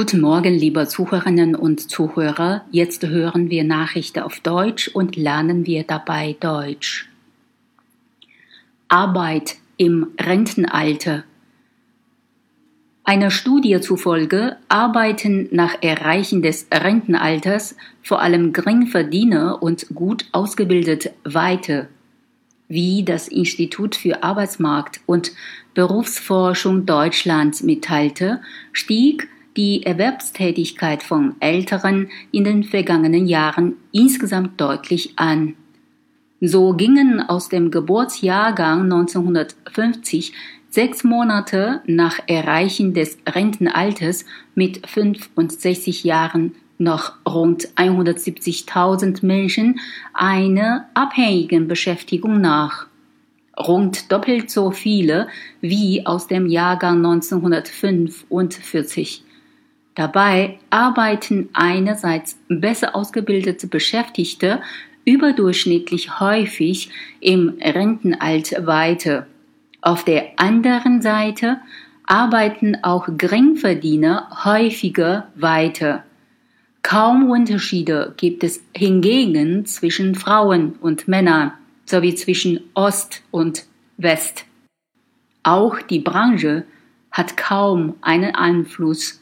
Guten Morgen, liebe Zuhörerinnen und Zuhörer. Jetzt hören wir Nachrichten auf Deutsch und lernen wir dabei Deutsch. Arbeit im Rentenalter. Einer Studie zufolge arbeiten nach Erreichen des Rentenalters vor allem Geringverdiener und gut ausgebildet weiter. Wie das Institut für Arbeitsmarkt und Berufsforschung Deutschlands mitteilte, stieg die Erwerbstätigkeit von Älteren in den vergangenen Jahren insgesamt deutlich an. So gingen aus dem Geburtsjahrgang 1950 sechs Monate nach Erreichen des Rentenalters mit 65 Jahren noch rund 170.000 Menschen einer abhängigen Beschäftigung nach. Rund doppelt so viele wie aus dem Jahrgang 1945. Dabei arbeiten einerseits besser ausgebildete Beschäftigte überdurchschnittlich häufig im Rentenalter weiter. Auf der anderen Seite arbeiten auch Geringverdiener häufiger weiter. Kaum Unterschiede gibt es hingegen zwischen Frauen und Männern sowie zwischen Ost und West. Auch die Branche hat kaum einen Einfluss